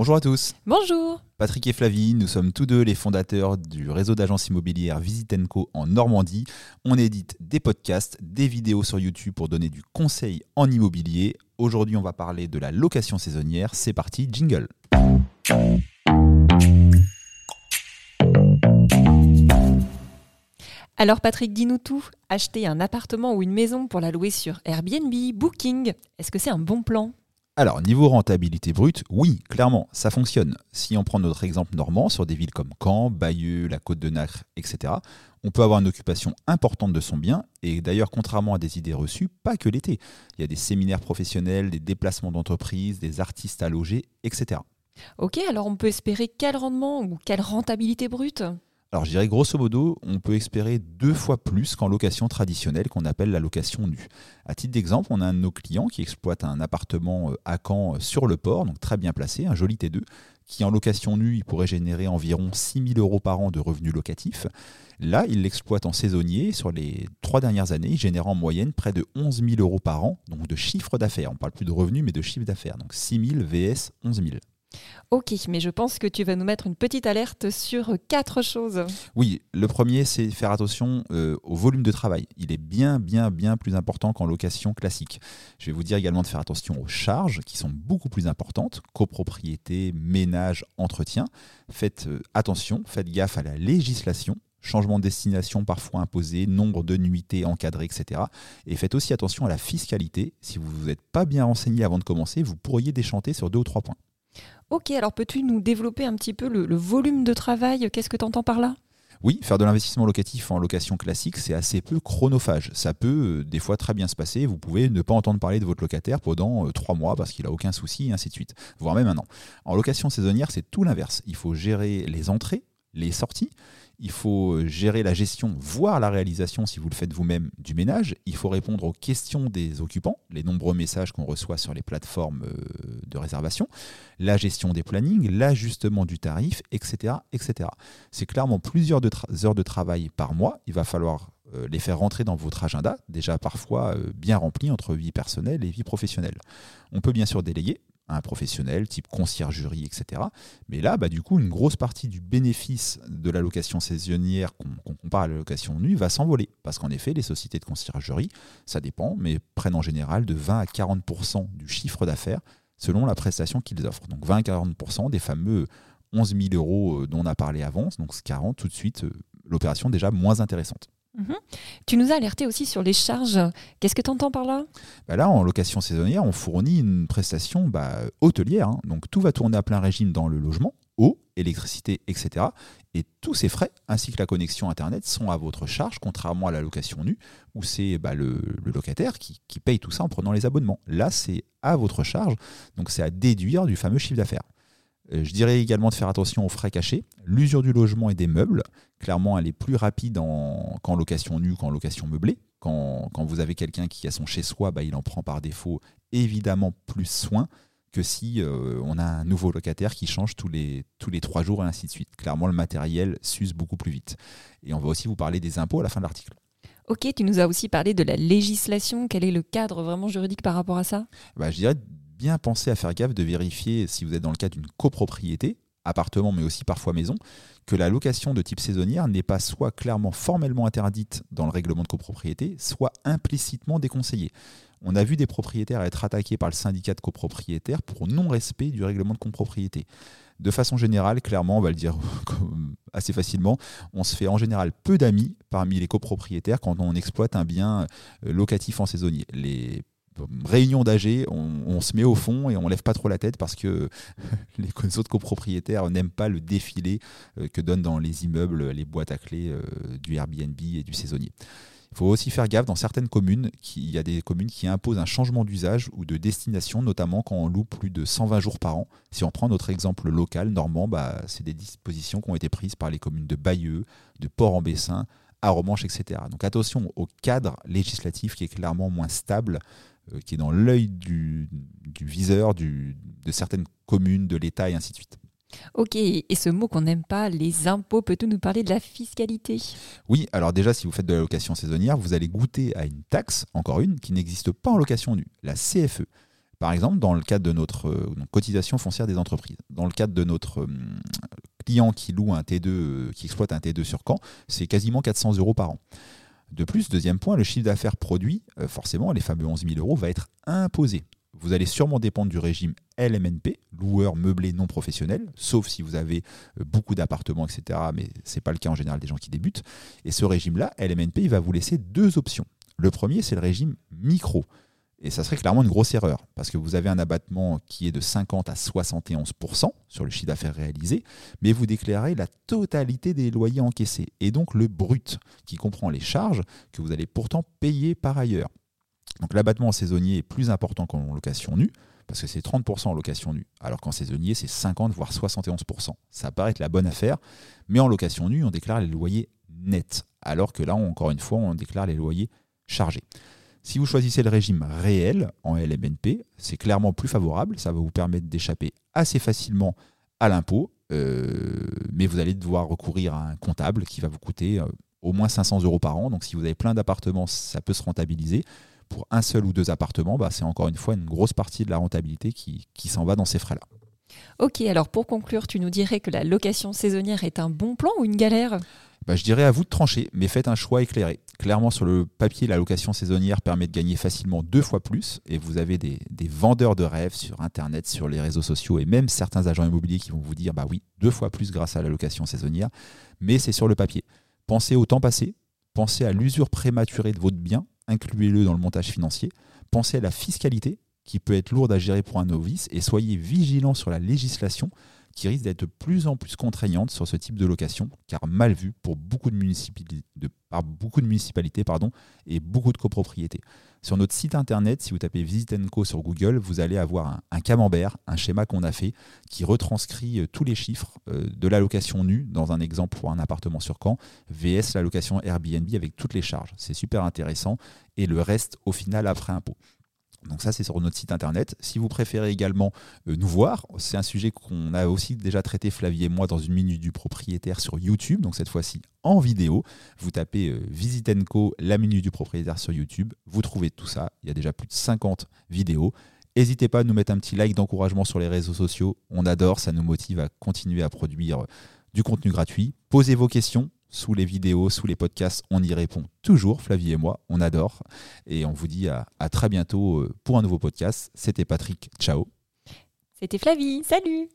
Bonjour à tous. Bonjour. Patrick et Flavie, nous sommes tous deux les fondateurs du réseau d'agences immobilières Visitenco en Normandie. On édite des podcasts, des vidéos sur YouTube pour donner du conseil en immobilier. Aujourd'hui, on va parler de la location saisonnière. C'est parti, jingle. Alors Patrick, dis-nous tout. Acheter un appartement ou une maison pour la louer sur Airbnb, Booking, est-ce que c'est un bon plan? Alors, niveau rentabilité brute, oui, clairement, ça fonctionne. Si on prend notre exemple normand, sur des villes comme Caen, Bayeux, la Côte de Nacre, etc., on peut avoir une occupation importante de son bien, et d'ailleurs, contrairement à des idées reçues, pas que l'été. Il y a des séminaires professionnels, des déplacements d'entreprise, des artistes à loger, etc. Ok, alors on peut espérer quel rendement ou quelle rentabilité brute? Alors je dirais grosso modo, on peut espérer deux fois plus qu'en location traditionnelle qu'on appelle la location nue. À titre d'exemple, on a un de nos clients qui exploite un appartement euh, à Caen euh, sur le port, donc très bien placé, un joli T2, qui en location nue, il pourrait générer environ 6 000 euros par an de revenus locatifs. Là, il l'exploite en saisonnier. Sur les trois dernières années, il génère en moyenne près de 11 000 euros par an, donc de chiffre d'affaires. On ne parle plus de revenus, mais de chiffre d'affaires. Donc 6 000 vs 11 000. Ok, mais je pense que tu vas nous mettre une petite alerte sur quatre choses. Oui, le premier, c'est faire attention euh, au volume de travail. Il est bien, bien, bien plus important qu'en location classique. Je vais vous dire également de faire attention aux charges qui sont beaucoup plus importantes, copropriété, ménage, entretien. Faites euh, attention, faites gaffe à la législation changement de destination parfois imposé, nombre de nuitées encadrées, etc. Et faites aussi attention à la fiscalité. Si vous n'êtes pas bien renseigné avant de commencer, vous pourriez déchanter sur deux ou trois points. Ok, alors peux-tu nous développer un petit peu le, volume de travail? Qu'est-ce que tu entends par là? Oui, faire de l'investissement locatif en location classique, c'est assez peu chronophage. Ça peut euh, des fois très bien se passer. Vous pouvez ne pas entendre parler de votre locataire pendant euh, trois mois parce qu'il n'a aucun souci, et ainsi de suite, voire même un an. En location saisonnière, c'est tout l'inverse. Il faut gérer les entrées, les sorties. Il faut euh, gérer la gestion, voire la réalisation, si vous le faites vous-même, du ménage. Il faut répondre aux questions des occupants, les nombreux messages qu'on reçoit sur les plateformes euh, de réservation, la gestion des plannings, l'ajustement du tarif, etc. etc. C'est clairement plusieurs heures de travail par mois. Il va falloir euh, les faire rentrer dans votre agenda, déjà parfois bien rempli entre vie personnelle et vie professionnelle. On peut bien sûr un professionnel, type conciergerie, etc. Mais là, bah, du coup, une grosse partie du bénéfice de la location saisonnière qu'on compare à la location nue va s'envoler. Parce qu'en effet, les sociétés de conciergerie, ça dépend, mais prennent en général de 20 à 40% du chiffre d'affaires selon la prestation qu'ils offrent. Donc 20 à 40% des fameux 11 000 euros euh, dont on a parlé avant, donc 40 tout de suite, euh, l'opération déjà moins intéressante. Mhm. Tu nous as alerté aussi sur les charges. Qu'est-ce que tu entends par là? Bah Là, en location saisonnière, on fournit une prestation bah, hôtelière. Hein. Donc tout va tourner à plein régime dans le logement, eau, électricité, etc. Et tous ces frais, ainsi que la connexion Internet, sont à votre charge, contrairement à la location nue, où c'est bah, le, locataire qui, qui paye tout ça en prenant les abonnements. Là, c'est à votre charge, donc c'est à déduire du fameux chiffre d'affaires. Euh, je dirais également de faire attention aux frais cachés. L'usure du logement et des meubles, clairement, elle est plus rapide qu'en location nue qu'en location meublée. Quand, vous avez quelqu'un qui a son chez-soi, bah, il en prend par défaut évidemment plus soin que si euh, on a un nouveau locataire qui change tous les, tous les trois jours et ainsi de suite. Clairement, le matériel s'use beaucoup plus vite. Et on va aussi vous parler des impôts à la fin de l'article. Ok, tu nous as aussi parlé de la législation. Quel est le cadre vraiment juridique par rapport à ça? Bah, Je dirais bien penser à faire gaffe de vérifier si vous êtes dans le cas d'une copropriété, appartement mais aussi parfois maison, que la location de type saisonnière n'est pas soit clairement formellement interdite dans le règlement de copropriété, soit implicitement déconseillée. On a vu des propriétaires être attaqués par le syndicat de copropriétaires pour non-respect du règlement de copropriété. De façon générale, clairement, on va le dire assez facilement, on se fait en général peu d'amis parmi les copropriétaires quand on exploite un bien euh, locatif en saisonnier. Réunion d'AG, on, se met au fond et on lève pas trop la tête parce que les autres copropriétaires n'aiment pas le défilé euh, que donnent dans les immeubles les boîtes à clés euh, du Airbnb et du saisonnier. Il faut aussi faire gaffe dans certaines communes, il y a des communes qui imposent un changement d'usage ou de destination, notamment quand on loue plus de 120 jours par an. Si on prend notre exemple local, normand, bah, c'est des dispositions qui ont été prises par les communes de Bayeux, de Port-en-Bessin, Aromanche, etc. Donc attention au cadre législatif qui est clairement moins stable qui est dans l'œil du, viseur de certaines communes, de l'État et ainsi de suite. Ok, et ce mot qu'on n'aime pas, les impôts, peut-on nous parler de la fiscalité? Oui, alors déjà, si vous faites de la location saisonnière, vous allez goûter à une taxe, encore une, qui n'existe pas en location nue, la CFE. Par exemple, dans le cadre de notre euh, cotisation foncière des entreprises, dans le cadre de notre euh, client qui loue un T2, euh, qui exploite un T2 sur Caen, c'est quasiment 400 euros par an. De plus, deuxième point, le chiffre d'affaires produit, forcément, les fameux 11 000 euros, va être imposé. Vous allez sûrement dépendre du régime LMNP, loueur meublé non professionnel, sauf si vous avez beaucoup d'appartements, etc. Mais ce n'est pas le cas en général des gens qui débutent. Et ce régime-là, LMNP, il va vous laisser deux options. Le premier, c'est le régime micro. Et ça serait clairement une grosse erreur, parce que vous avez un abattement qui est de 50 à 71% sur le chiffre d'affaires réalisé, mais vous déclarez la totalité des loyers encaissés, et donc le brut, qui comprend les charges que vous allez pourtant payer par ailleurs. Donc l'abattement en saisonnier est plus important qu'en location nue, parce que c'est 30% en location nue, alors qu'en saisonnier, c'est 50 voire 71%. Ça paraît être la bonne affaire, mais en location nue, on déclare les loyers nets, alors que là, encore une fois, on déclare les loyers chargés. Si vous choisissez le régime réel en LMNP, c'est clairement plus favorable, ça va vous permettre d'échapper assez facilement à l'impôt, euh, mais vous allez devoir recourir à un comptable qui va vous coûter euh, au moins 500 euros par an. Donc si vous avez plein d'appartements, ça peut se rentabiliser. Pour un seul ou deux appartements, bah, c'est encore une fois une grosse partie de la rentabilité qui, qui s'en va dans ces frais-là. Ok, alors pour conclure, tu nous dirais que la location saisonnière est un bon plan ou une galère? Bah, Je dirais à vous de trancher, mais faites un choix éclairé. Clairement, sur le papier, la location saisonnière permet de gagner facilement deux fois plus, et vous avez des, vendeurs de rêves sur Internet, sur les réseaux sociaux, et même certains agents immobiliers qui vont vous dire, bah oui, deux fois plus grâce à la location saisonnière, mais c'est sur le papier. Pensez au temps passé, pensez à l'usure prématurée de votre bien, incluez-le dans le montage financier, pensez à la fiscalité, qui peut être lourde à gérer pour un novice, et soyez vigilant sur la législation qui risque d'être de plus en plus contraignante sur ce type de location, car mal vu pour beaucoup de municipalités, par beaucoup de municipalités et beaucoup de copropriétés. Sur notre site internet, si vous tapez Visit Co sur Google, vous allez avoir un, camembert, un schéma qu'on a fait, qui retranscrit euh, tous les chiffres euh, de la location nue, dans un exemple pour un appartement sur Caen, VS la location Airbnb avec toutes les charges. C'est super intéressant, et le reste au final après impôt. Donc ça, c'est sur notre site internet. Si vous préférez également euh, nous voir, c'est un sujet qu'on a aussi déjà traité, Flavie et moi, dans une minute du propriétaire sur YouTube. Donc cette fois-ci en vidéo. Vous tapez euh, Visitenco, la minute du propriétaire sur YouTube. Vous trouvez tout ça. Il y a déjà plus de 50 vidéos. N'hésitez pas à nous mettre un petit like d'encouragement sur les réseaux sociaux. On adore, ça nous motive à continuer à produire euh, du contenu gratuit. Posez vos questions sous les vidéos, sous les podcasts, on y répond toujours, Flavie et moi, on adore. Et on vous dit à, très bientôt euh, pour un nouveau podcast. C'était Patrick, ciao. C'était Flavie, salut